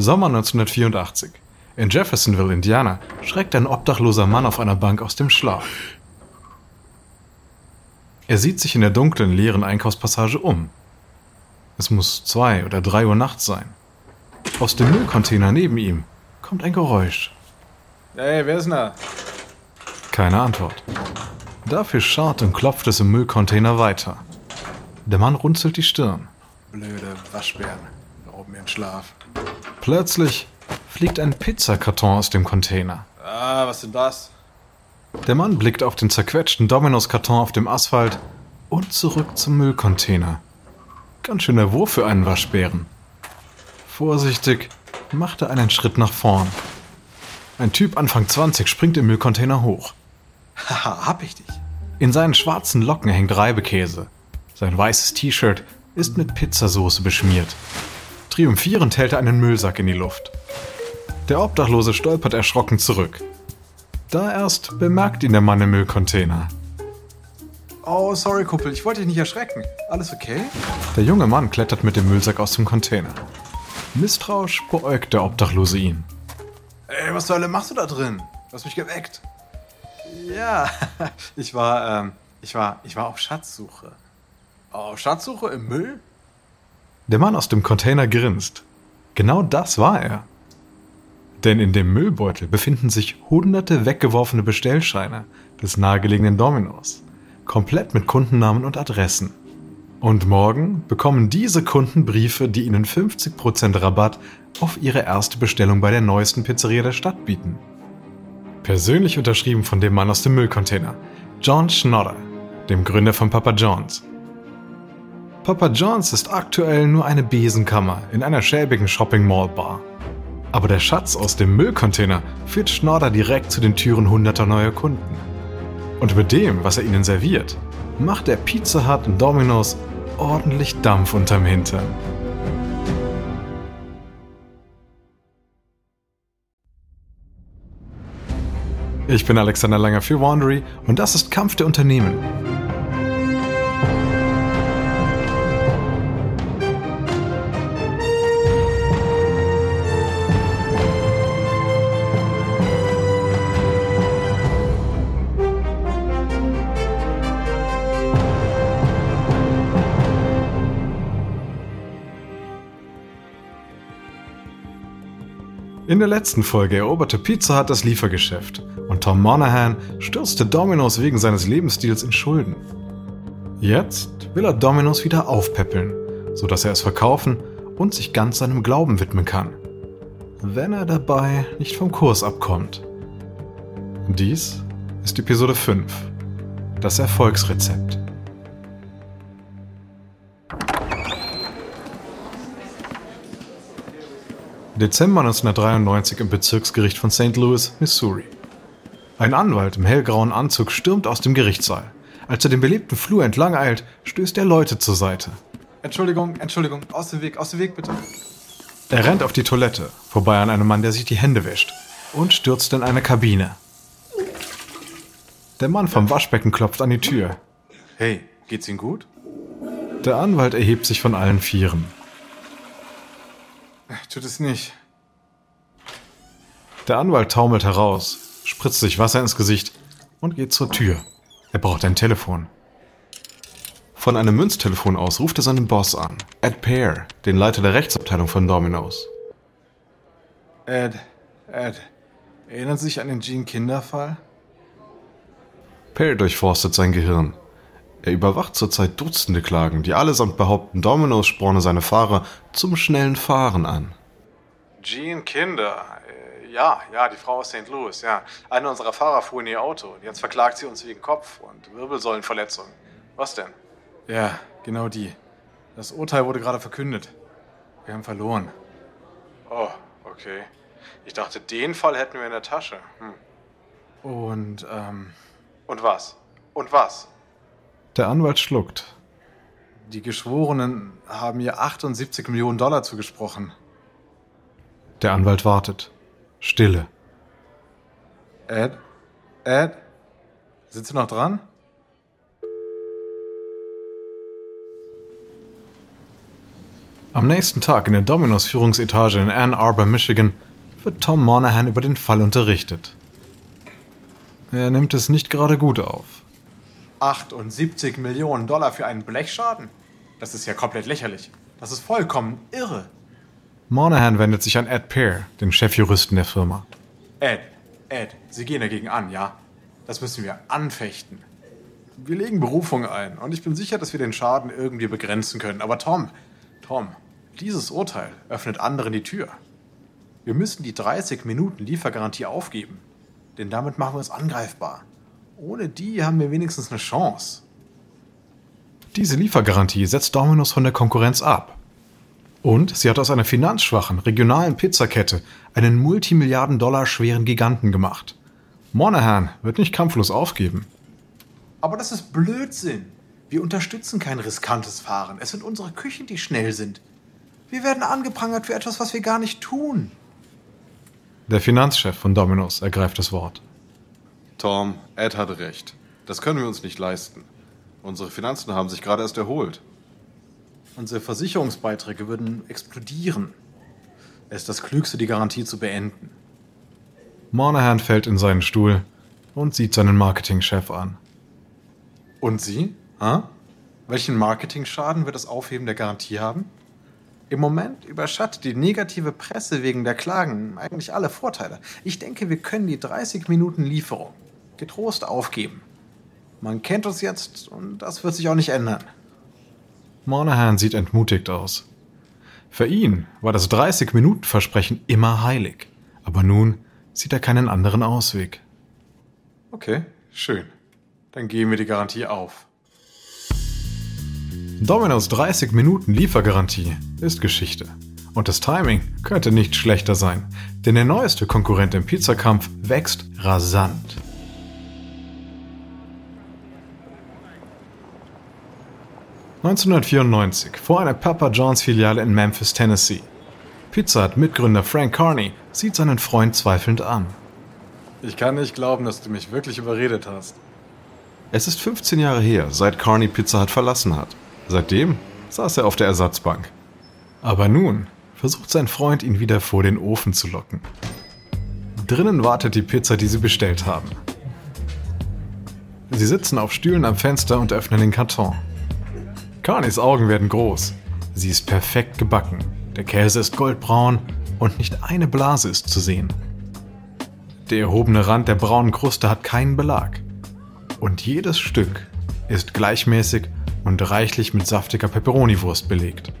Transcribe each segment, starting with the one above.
Sommer 1984. In Jeffersonville, Indiana, schreckt ein obdachloser Mann auf einer Bank aus dem Schlaf. Er sieht sich in der dunklen, leeren Einkaufspassage um. Es muss zwei oder drei Uhr nachts sein. Aus dem Müllcontainer neben ihm kommt ein Geräusch. Hey, wer ist denn da? Keine Antwort. Dafür scharrt und klopft es im Müllcontainer weiter. Der Mann runzelt die Stirn. Blöde Waschbären. Rauben mir den Schlaf. Plötzlich fliegt ein Pizzakarton aus dem Container. Ah, was denn das? Der Mann blickt auf den zerquetschten Dominos-Karton auf dem Asphalt und zurück zum Müllcontainer. Ganz schöner Wurf für einen Waschbären. Vorsichtig macht er einen Schritt nach vorn. Ein Typ Anfang 20 springt im Müllcontainer hoch. Haha, hab ich dich. In seinen schwarzen Locken hängt Reibekäse. Sein weißes T-Shirt ist mit Pizzasauce beschmiert. Triumphierend hält er einen Müllsack in die Luft. Der Obdachlose stolpert erschrocken zurück. Da erst bemerkt ihn der Mann im Müllcontainer. Oh, sorry, Kumpel, ich wollte dich nicht erschrecken. Alles okay? Der junge Mann klettert mit dem Müllsack aus dem Container. Misstrauisch beäugt der Obdachlose ihn. Ey, was zur Hölle machst du da drin? Du hast mich geweckt. Ja, ich war, ähm, ich war, ich war auf Schatzsuche. Auf Schatzsuche im Müll? Der Mann aus dem Container grinst. Genau das war er. Denn in dem Müllbeutel befinden sich hunderte weggeworfene Bestellscheine des nahegelegenen Dominos, komplett mit Kundennamen und Adressen. Und morgen bekommen diese Kunden Briefe, die ihnen 50% Rabatt auf ihre erste Bestellung bei der neuesten Pizzeria der Stadt bieten. Persönlich unterschrieben von dem Mann aus dem Müllcontainer, John Schnodder, dem Gründer von Papa John's. Papa John's ist aktuell nur eine Besenkammer in einer schäbigen Shopping Mall Bar. Aber der Schatz aus dem Müllcontainer führt Schnorder direkt zu den Türen hunderter neuer Kunden. Und mit dem, was er ihnen serviert, macht der Pizza Hut und Domino's ordentlich Dampf unterm Hintern. Ich bin Alexander Langer für Wandery und das ist Kampf der Unternehmen. In der letzten Folge eroberte Pizza Hut das Liefergeschäft und Tom Monahan stürzte Domino's wegen seines Lebensstils in Schulden. Jetzt will er Domino's wieder aufpäppeln, sodass er es verkaufen und sich ganz seinem Glauben widmen kann. Wenn er dabei nicht vom Kurs abkommt. Dies ist Episode 5. Das Erfolgsrezept. Dezember 1993 im Bezirksgericht von St. Louis, Missouri. Ein Anwalt im hellgrauen Anzug stürmt aus dem Gerichtssaal. Als er den belebten Flur entlang eilt, stößt er Leute zur Seite. Entschuldigung, Entschuldigung, aus dem Weg, aus dem Weg bitte. Er rennt auf die Toilette, vorbei an einem Mann, der sich die Hände wäscht, und stürzt in eine Kabine. Der Mann vom Waschbecken klopft an die Tür. Hey, geht's Ihnen gut? Der Anwalt erhebt sich von allen Vieren. Tut es nicht. Der Anwalt taumelt heraus, spritzt sich Wasser ins Gesicht und geht zur Tür. Er braucht ein Telefon. Von einem Münztelefon aus ruft er seinen Boss an, Ed Pear, den Leiter der Rechtsabteilung von Domino's. Ed, Ed, erinnern Sie sich an den Jean-Kinder-Fall? Pear durchforstet sein Gehirn. Er überwacht zurzeit Dutzende Klagen, die allesamt behaupten, Domino's sporne seine Fahrer zum schnellen Fahren an. Jean Kinder. Äh, Ja, ja, die Frau aus St. Louis, ja. Einer unserer Fahrer fuhr in ihr Auto. Jetzt verklagt sie uns wegen Kopf- und Wirbelsäulenverletzung. Was denn? Ja, genau die. Das Urteil wurde gerade verkündet. Wir haben verloren. Oh, okay. Ich dachte, den Fall hätten wir in der Tasche. Hm. Und, ähm. Und was? Und was? Der Anwalt schluckt. Die Geschworenen haben ihr 78 Millionen Dollar zugesprochen. Der Anwalt wartet. Stille. Ed? Ed? Sind Sie noch dran? Am nächsten Tag in der Domino's Führungsetage in Ann Arbor, Michigan, wird Tom Monahan über den Fall unterrichtet. Er nimmt es nicht gerade gut auf. 78 Millionen Dollar für einen Blechschaden? Das ist ja komplett lächerlich. Das ist vollkommen irre. Monahan wendet sich an Ed Pear, den Chefjuristen der Firma. Ed, Ed, Sie gehen dagegen an, ja? Das müssen wir anfechten. Wir legen Berufung ein und ich bin sicher, dass wir den Schaden irgendwie begrenzen können. Aber Tom, Tom, dieses Urteil öffnet anderen die Tür. Wir müssen die 30 Minuten Liefergarantie aufgeben, denn damit machen wir uns angreifbar. Ohne die haben wir wenigstens eine Chance. Diese Liefergarantie setzt Domino's von der Konkurrenz ab. Und sie hat aus einer finanzschwachen, regionalen Pizzakette einen Multimilliarden-Dollar schweren Giganten gemacht. Monahan wird nicht kampflos aufgeben. Aber das ist Blödsinn. Wir unterstützen kein riskantes Fahren. Es sind unsere Küchen, die schnell sind. Wir werden angeprangert für etwas, was wir gar nicht tun. Der Finanzchef von Domino's ergreift das Wort. Tom, Ed hatte recht. Das können wir uns nicht leisten. Unsere Finanzen haben sich gerade erst erholt. Unsere Versicherungsbeiträge würden explodieren. Es ist das Klügste, die Garantie zu beenden. Monahan fällt in seinen Stuhl und sieht seinen Marketingchef an. Und Sie? Ha? Welchen Marketingschaden wird das Aufheben der Garantie haben? Im Moment überschattet die negative Presse wegen der Klagen eigentlich alle Vorteile. Ich denke, wir können die 30 Minuten Lieferung getrost aufgeben. Man kennt uns jetzt und das wird sich auch nicht ändern. Monahan sieht entmutigt aus. Für ihn war das 30-Minuten-Versprechen immer heilig. Aber nun sieht er keinen anderen Ausweg. Okay, schön. Dann geben wir die Garantie auf. Domino's 30 Minuten Liefergarantie ist Geschichte. Und das Timing könnte nicht schlechter sein, denn der neueste Konkurrent im Pizzakampf wächst rasant. ...1994, vor einer Papa John's Filiale in Memphis, Tennessee. Pizza Hut Mitgründer Frank Carney sieht seinen Freund zweifelnd an. Ich kann nicht glauben, dass du mich wirklich überredet hast. Es ist 15 Jahre her, seit Carney Pizza Hut verlassen hat. Seitdem saß er auf der Ersatzbank. Aber nun versucht sein Freund, ihn wieder vor den Ofen zu locken. Drinnen wartet die Pizza, die sie bestellt haben. Sie sitzen auf Stühlen am Fenster und öffnen den Karton. Carneys Augen werden groß. Sie ist perfekt gebacken. Der Käse ist goldbraun und nicht eine Blase ist zu sehen. Der erhobene Rand der braunen Kruste hat keinen Belag. Und jedes Stück ist gleichmäßig und reichlich mit saftiger Peperoniwurst belegt.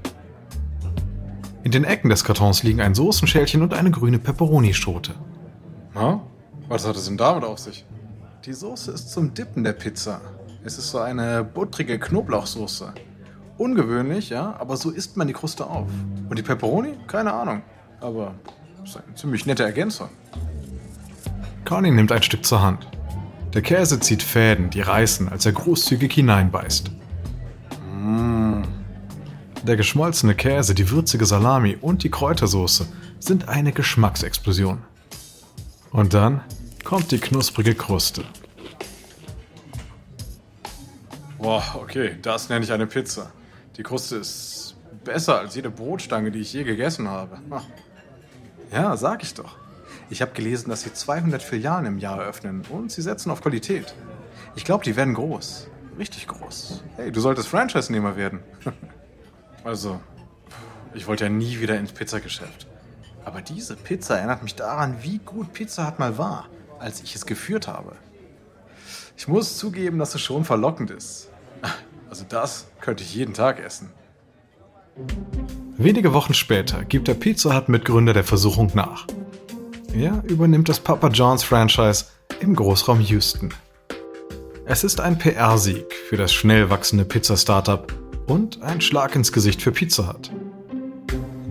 In den Ecken des Kartons liegen ein Soßenschälchen und eine grüne Peperonischote. Na, was hat es denn damit auf sich? Die Soße ist zum Dippen der Pizza. Es ist so eine buttrige Knoblauchsoße. Ungewöhnlich, ja, aber so isst man die Kruste auf. Und die Peperoni? Keine Ahnung. Aber ist eine ziemlich nette Ergänzung. Conny nimmt ein Stück zur Hand. Der Käse zieht Fäden, die reißen, als er großzügig hineinbeißt. Mmh. Der geschmolzene Käse, die würzige Salami und die Kräutersoße sind eine Geschmacksexplosion. Und dann kommt die knusprige Kruste. Boah, okay, das nenne ich eine Pizza. Die Kruste ist besser als jede Brotstange, die ich je gegessen habe. Ach. Ja, sag ich doch. Ich habe gelesen, dass sie 200 Filialen im Jahr eröffnen und sie setzen auf Qualität. Ich glaube, die werden groß. Richtig groß. Hey, du solltest Franchise-Nehmer werden. also, ich wollte ja nie wieder ins Pizzageschäft. Aber diese Pizza erinnert mich daran, wie gut Pizza Hut mal war, als ich es geführt habe. Ich muss zugeben, dass es schon verlockend ist. Also das könnte ich jeden Tag essen. Wenige Wochen später gibt der Pizza Hut Mitgründer der Versuchung nach. Er übernimmt das Papa John's Franchise im Großraum Houston. Es ist ein PR-Sieg für das schnell wachsende Pizza-Startup und ein Schlag ins Gesicht für Pizza Hut.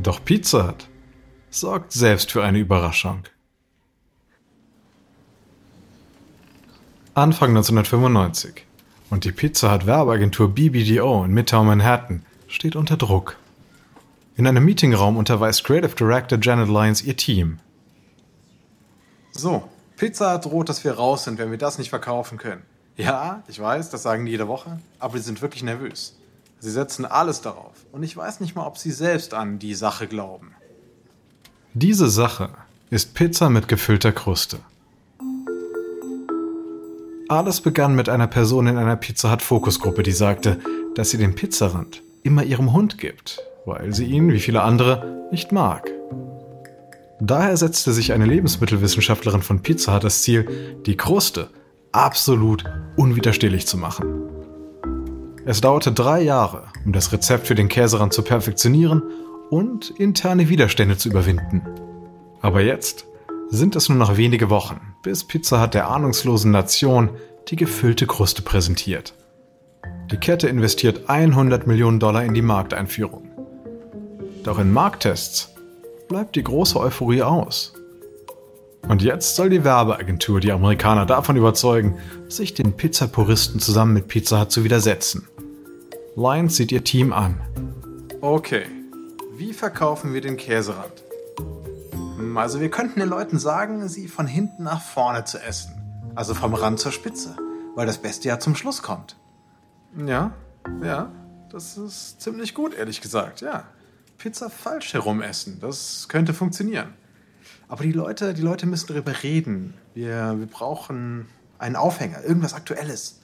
Doch Pizza Hut sorgt selbst für eine Überraschung. Anfang 1995 und die Pizza Hut Werbeagentur BBDO in Midtown Manhattan steht unter Druck. In einem Meetingraum unterweist Creative Director Janet Lyons ihr Team. So, Pizza Hut droht, dass wir raus sind, wenn wir das nicht verkaufen können. Ja, ich weiß, das sagen die jede Woche, aber die sind wirklich nervös. Sie setzen alles darauf. Und ich weiß nicht mal, ob sie selbst an die Sache glauben. Diese Sache ist Pizza mit gefüllter Kruste. Alles begann mit einer Person in einer Pizza Hut Fokusgruppe, die sagte, dass sie den Pizzarand immer ihrem Hund gibt, weil sie ihn, wie viele andere, nicht mag. Daher setzte sich eine Lebensmittelwissenschaftlerin von Pizza Hut das Ziel, die Kruste absolut unwiderstehlich zu machen. Es dauerte drei Jahre, um das Rezept für den Käserand zu perfektionieren und interne Widerstände zu überwinden. Aber jetzt sind es nur noch wenige Wochen, bis Pizza Hut der ahnungslosen Nation die gefüllte Kruste präsentiert. Die Kette investiert 100 Millionen Dollar in die Markteinführung. Doch in Markttests bleibt die große Euphorie aus. Und jetzt soll die Werbeagentur die Amerikaner davon überzeugen, sich den Pizzapuristen zusammen mit Pizza Hut zu widersetzen. Lions sieht ihr Team an. Okay, wie verkaufen wir den Käserand? Hm, also wir könnten den Leuten sagen, sie von hinten nach vorne zu essen. Also vom Rand zur Spitze, weil das Beste ja zum Schluss kommt. Ja, ja, das ist ziemlich gut, ehrlich gesagt, ja. Pizza falsch herum essen, das könnte funktionieren. Aber die Leute, die Leute müssen darüber reden. Wir, wir brauchen einen Aufhänger, irgendwas Aktuelles.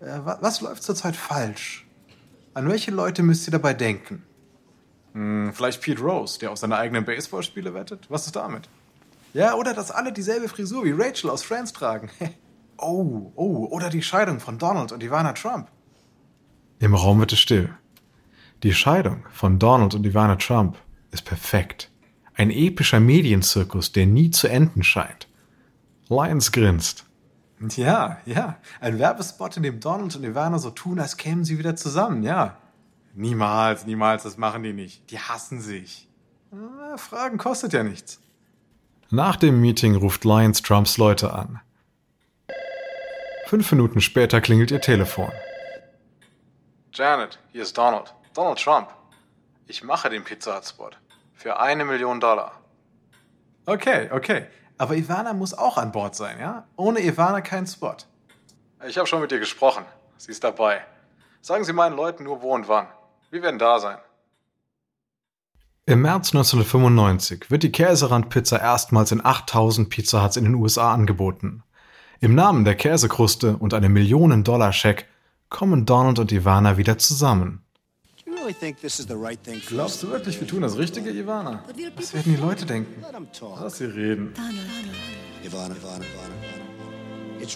Äh, was, was läuft zurzeit falsch? An welche Leute müsst ihr dabei denken? Hm, vielleicht Pete Rose, der auf seine eigenen Baseballspiele wettet? Was ist damit? Ja, oder dass alle dieselbe Frisur wie Rachel aus Friends tragen. oh, oh, oder die Scheidung von Donald und Ivana Trump. Im Raum wird es still. Die Scheidung von Donald und Ivana Trump ist perfekt. Ein epischer Medienzirkus, der nie zu enden scheint. Lions grinst. Ja, ja. Ein Werbespot, in dem Donald und Ivana so tun, als kämen sie wieder zusammen, ja. Niemals, niemals, das machen die nicht. Die hassen sich. Na, Fragen kostet ja nichts. Nach dem Meeting ruft Lions Trumps Leute an. Fünf Minuten später klingelt ihr Telefon. Janet, hier ist Donald. Donald Trump. Ich mache den Pizza Hut Spot. Für eine Million Dollar. Okay, okay. Aber Ivana muss auch an Bord sein, ja? Ohne Ivana kein Spot. Ich habe schon mit ihr gesprochen. Sie ist dabei. Sagen Sie meinen Leuten nur wo und wann. Wir werden da sein. Im März 1995 wird die Käserandpizza erstmals in 8000 Pizza Huts in den USA angeboten. Im Namen der Käsekruste und einem Millionen-Dollar-Scheck kommen Donald und Ivana wieder zusammen. Glaubst du wirklich, wir tun das Richtige, Ivana? Was werden die Leute denken? Lass sie reden. Ivana, Ivana, Ivana.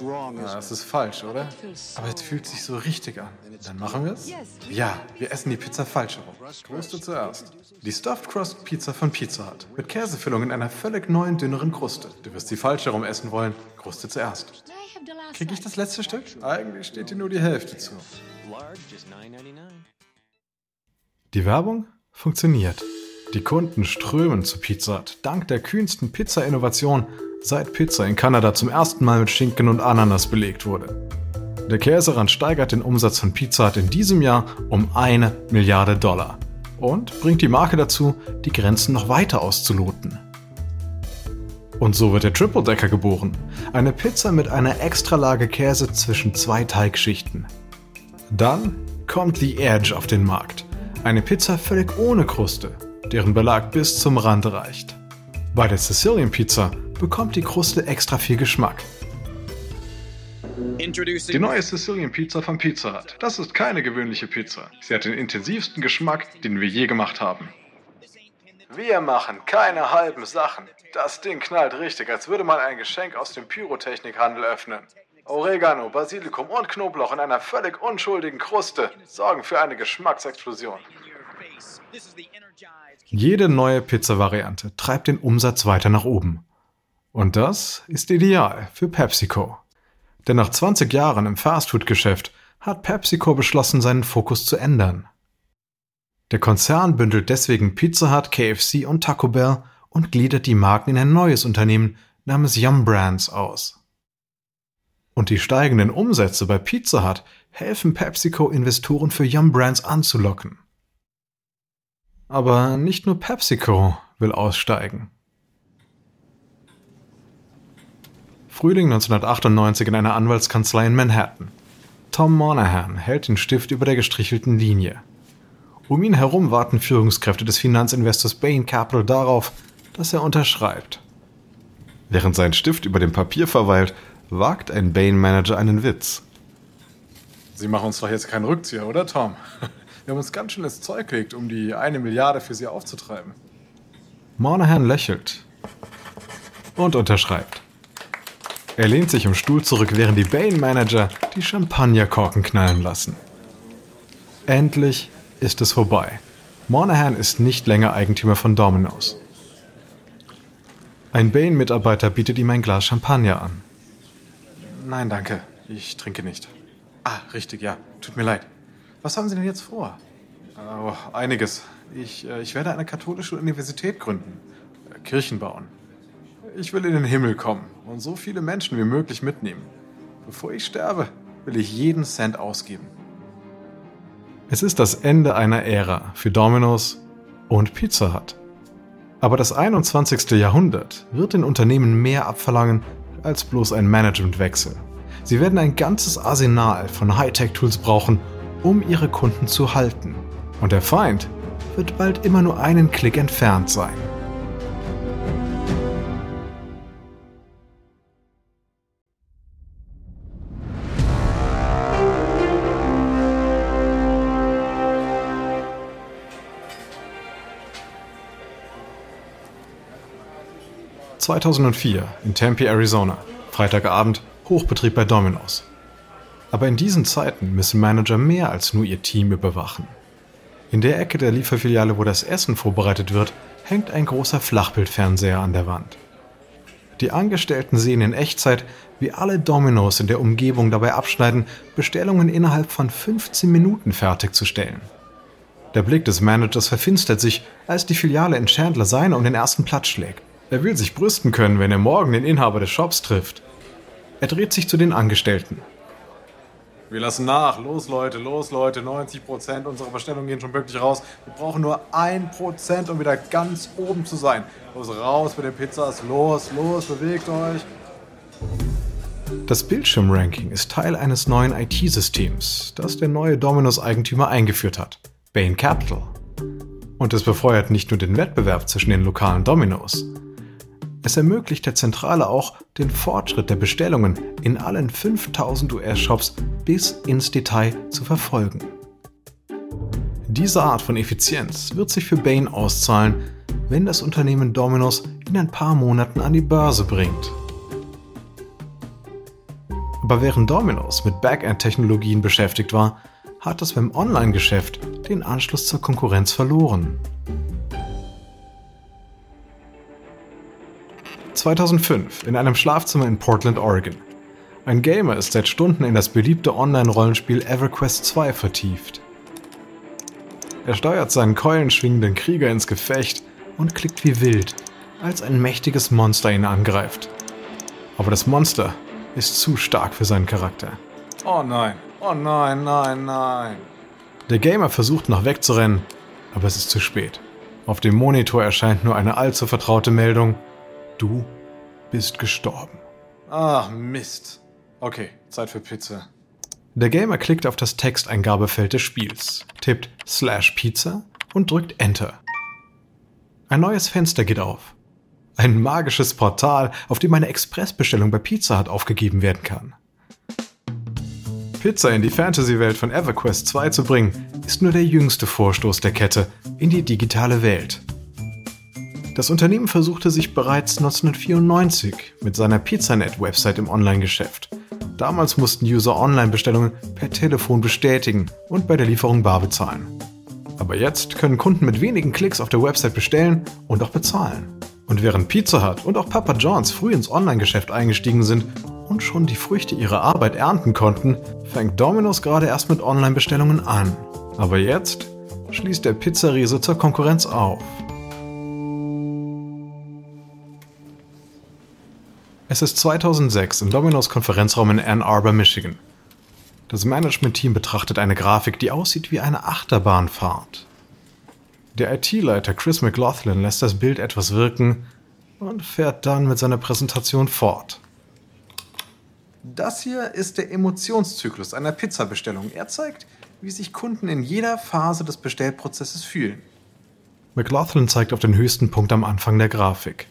Ja, das ist falsch, oder? Aber es fühlt sich so richtig an. Dann machen wir es? Ja, wir essen die Pizza falsch herum. Kruste zuerst. Die Stuffed Crust Pizza von Pizza Hut. Mit Käsefüllung in einer völlig neuen, dünneren Kruste. Du wirst sie falsch herum essen wollen. Kruste zuerst. Kriege ich das letzte Stück? Eigentlich steht dir nur die Hälfte zu. Die Werbung funktioniert. Die Kunden strömen zu Pizza Hut, dank der kühnsten Pizza-Innovation, seit Pizza in Kanada zum ersten Mal mit Schinken und Ananas belegt wurde. Der Käserand steigert den Umsatz von Pizza Hut in diesem Jahr um eine Milliarde Dollar und bringt die Marke dazu, die Grenzen noch weiter auszuloten. Und so wird der Triple Decker geboren. Eine Pizza mit einer Extralage Käse zwischen zwei Teigschichten. Dann kommt The Edge auf den Markt. Eine Pizza völlig ohne Kruste, deren Belag bis zum Rand reicht. Bei der Sicilian Pizza bekommt die Kruste extra viel Geschmack. Die neue Sicilian Pizza von Pizza Hut. Das ist keine gewöhnliche Pizza. Sie hat den intensivsten Geschmack, den wir je gemacht haben. Wir machen keine halben Sachen. Das Ding knallt richtig, als würde man ein Geschenk aus dem Pyrotechnikhandel öffnen. Oregano, Basilikum und Knoblauch in einer völlig unschuldigen Kruste sorgen für eine Geschmacksexplosion. Jede neue Pizza-Variante treibt den Umsatz weiter nach oben. Und das ist ideal für PepsiCo. Denn nach 20 Jahren im Fastfood-Geschäft hat PepsiCo beschlossen, seinen Fokus zu ändern. Der Konzern bündelt deswegen Pizza Hut, KFC und Taco Bell und gliedert die Marken in ein neues Unternehmen namens Yum Brands aus. Und die steigenden Umsätze bei Pizza Hut helfen PepsiCo Investoren für Yum Brands anzulocken. Aber nicht nur PepsiCo will aussteigen. Frühling 1998 in einer Anwaltskanzlei in Manhattan. Tom Monahan hält den Stift über der gestrichelten Linie. Um ihn herum warten Führungskräfte des Finanzinvestors Bain Capital darauf, dass er unterschreibt. Während sein Stift über dem Papier verweilt, wagt ein Bain-Manager einen Witz. Sie machen uns doch jetzt keinen Rückzieher, oder Tom? Wir haben uns ganz schön ins Zeug gelegt, um die eine Milliarde für Sie aufzutreiben. Monahan lächelt und unterschreibt. Er lehnt sich im Stuhl zurück, während die Bain-Manager die Champagnerkorken knallen lassen. Endlich ist es vorbei. Monahan ist nicht länger Eigentümer von Domino's. Ein Bain-Mitarbeiter bietet ihm ein Glas Champagner an. Nein, danke. Ich trinke nicht. Ah, richtig, ja. Tut mir leid. Was haben Sie denn jetzt vor? Oh, einiges. Ich, äh, ich werde eine katholische Universität gründen. Äh, Kirchen bauen. Ich will in den Himmel kommen und so viele Menschen wie möglich mitnehmen. Bevor ich sterbe, will ich jeden Cent ausgeben. Es ist das Ende einer Ära für Domino's und Pizza Hut. Aber das 21. Jahrhundert wird den Unternehmen mehr abverlangen als bloß ein Managementwechsel. Sie werden ein ganzes Arsenal von Hightech-Tools brauchen, um ihre Kunden zu halten. Und der Feind wird bald immer nur einen Klick entfernt sein. 2004 in Tempe, Arizona. Freitagabend, Hochbetrieb bei Domino's. Aber in diesen Zeiten müssen Manager mehr als nur ihr Team überwachen. In der Ecke der Lieferfiliale, wo das Essen vorbereitet wird, hängt ein großer Flachbildfernseher an der Wand. Die Angestellten sehen in Echtzeit, wie alle Domino's in der Umgebung dabei abschneiden, Bestellungen innerhalb von 15 Minuten fertigzustellen. Der Blick des Managers verfinstert sich, als die Filiale in Chandler seine um den ersten Platz schlägt. Er will sich brüsten können, wenn er morgen den Inhaber des Shops trifft. Er dreht sich zu den Angestellten. Wir lassen nach. Los, Leute, los, Leute. 90 Prozent unserer Bestellungen gehen schon wirklich raus. Wir brauchen nur 1 Prozent, um wieder ganz oben zu sein. Los, raus mit den Pizzas. Los, los, bewegt euch. Das Bildschirmranking ist Teil eines neuen IT-Systems, das der neue Dominos-Eigentümer eingeführt hat. Bain Capital. Und es befeuert nicht nur den Wettbewerb zwischen den lokalen Dominos, es ermöglicht der Zentrale auch, den Fortschritt der Bestellungen in allen 5000 US-Shops bis ins Detail zu verfolgen. Diese Art von Effizienz wird sich für Bain auszahlen, wenn das Unternehmen Domino's in ein paar Monaten an die Börse bringt. Aber während Domino's mit Backend-Technologien beschäftigt war, hat es beim Online-Geschäft den Anschluss zur Konkurrenz verloren. 2005 in einem Schlafzimmer in Portland, Oregon. Ein Gamer ist seit Stunden in das beliebte Online-Rollenspiel EverQuest 2 vertieft. Er steuert seinen keulenschwingenden Krieger ins Gefecht und klickt wie wild, als ein mächtiges Monster ihn angreift. Aber das Monster ist zu stark für seinen Charakter. Oh nein, oh nein, nein, nein. Der Gamer versucht noch wegzurennen, aber es ist zu spät. Auf dem Monitor erscheint nur eine allzu vertraute Meldung. Du bist gestorben. Ach, Mist. Okay, Zeit für Pizza. Der Gamer klickt auf das Texteingabefeld des Spiels, tippt Slash Pizza und drückt Enter. Ein neues Fenster geht auf. Ein magisches Portal, auf dem eine Expressbestellung bei Pizza Hut aufgegeben werden kann. Pizza in die Fantasy-Welt von EverQuest 2 zu bringen, ist nur der jüngste Vorstoß der Kette in die digitale Welt. Das Unternehmen versuchte sich bereits 1994 mit seiner Pizzanet-Website im Online-Geschäft. Damals mussten User Online-Bestellungen per Telefon bestätigen und bei der Lieferung bar bezahlen. Aber jetzt können Kunden mit wenigen Klicks auf der Website bestellen und auch bezahlen. Und während Pizza Hut und auch Papa John's früh ins Online-Geschäft eingestiegen sind und schon die Früchte ihrer Arbeit ernten konnten, fängt Domino's gerade erst mit Online-Bestellungen an. Aber jetzt schließt der Pizzariese zur Konkurrenz auf. Es ist 2006 im Domino's Konferenzraum in Ann Arbor, Michigan. Das Management-Team betrachtet eine Grafik, die aussieht wie eine Achterbahnfahrt. Der IT-Leiter Chris McLaughlin lässt das Bild etwas wirken und fährt dann mit seiner Präsentation fort. Das hier ist der Emotionszyklus einer Pizzabestellung. Er zeigt, wie sich Kunden in jeder Phase des Bestellprozesses fühlen. McLaughlin zeigt auf den höchsten Punkt am Anfang der Grafik.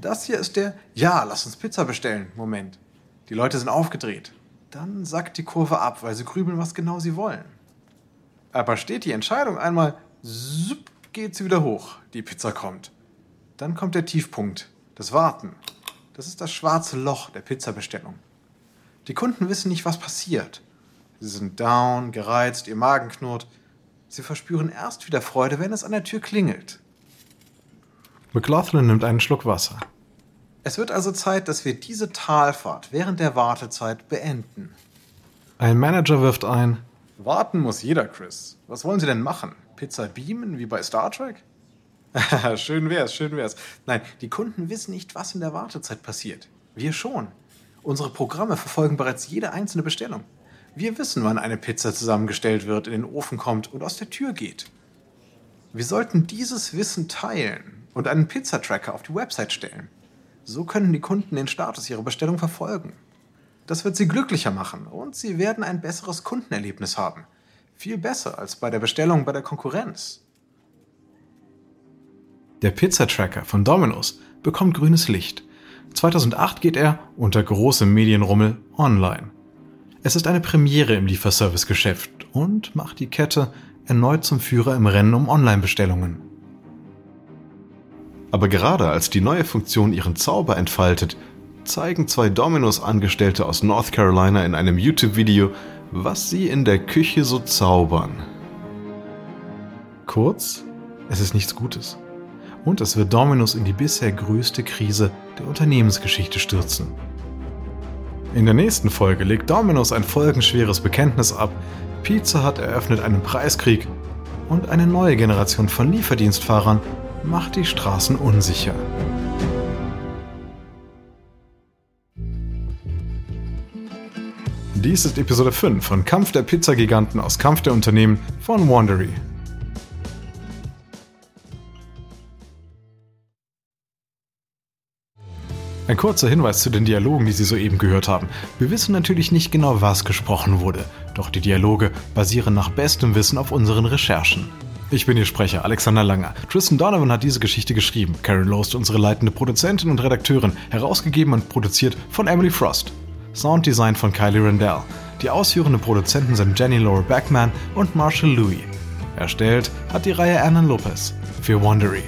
Das hier ist der Ja, lass uns Pizza bestellen. Moment. Die Leute sind aufgedreht. Dann sackt die Kurve ab, weil sie grübeln, was genau sie wollen. Aber steht die Entscheidung einmal, zup, geht sie wieder hoch. Die Pizza kommt. Dann kommt der Tiefpunkt, das Warten. Das ist das schwarze Loch der Pizzabestellung. Die Kunden wissen nicht, was passiert. Sie sind down, gereizt, ihr Magen knurrt. Sie verspüren erst wieder Freude, wenn es an der Tür klingelt. McLaughlin nimmt einen Schluck Wasser. Es wird also Zeit, dass wir diese Talfahrt während der Wartezeit beenden. Ein Manager wirft ein. Warten muss jeder, Chris. Was wollen Sie denn machen? Pizza beamen wie bei Star Trek? schön wär's, schön wär's. Nein, die Kunden wissen nicht, was in der Wartezeit passiert. Wir schon. Unsere Programme verfolgen bereits jede einzelne Bestellung. Wir wissen, wann eine Pizza zusammengestellt wird, in den Ofen kommt und aus der Tür geht. Wir sollten dieses Wissen teilen und einen Pizzatracker auf die Website stellen. So können die Kunden den Status ihrer Bestellung verfolgen. Das wird sie glücklicher machen und sie werden ein besseres Kundenerlebnis haben. Viel besser als bei der Bestellung bei der Konkurrenz. Der Pizzatracker von Domino's bekommt grünes Licht. 2008 geht er, unter großem Medienrummel, online. Es ist eine Premiere im Lieferservice-Geschäft und macht die Kette erneut zum Führer im Rennen um Online-Bestellungen. Aber gerade als die neue Funktion ihren Zauber entfaltet, zeigen zwei Domino's-Angestellte aus North Carolina in einem YouTube-Video, was sie in der Küche so zaubern. Kurz, es ist nichts Gutes. Und es wird Domino's in die bisher größte Krise der Unternehmensgeschichte stürzen. In der nächsten Folge legt Domino's ein folgenschweres Bekenntnis ab, Pizza Hut eröffnet einen Preiskrieg und eine neue Generation von Lieferdienstfahrern macht die Straßen unsicher. Dies ist Episode 5 von Kampf der Pizzagiganten aus Kampf der Unternehmen von Wandery. Ein kurzer Hinweis zu den Dialogen, die Sie soeben gehört haben. Wir wissen natürlich nicht genau, was gesprochen wurde, doch die Dialoge basieren nach bestem Wissen auf unseren Recherchen. Ich bin Ihr Sprecher, Alexander Langer. Tristan Donovan hat diese Geschichte geschrieben. Karen Lowe ist unsere leitende Produzentin und Redakteurin, herausgegeben und produziert von Emily Frost. Sounddesign von Kylie Rendell. Die ausführenden Produzenten sind Jenny Laura Beckman und Marshall Louis. Erstellt hat die Reihe Annan Lopez für Wondery.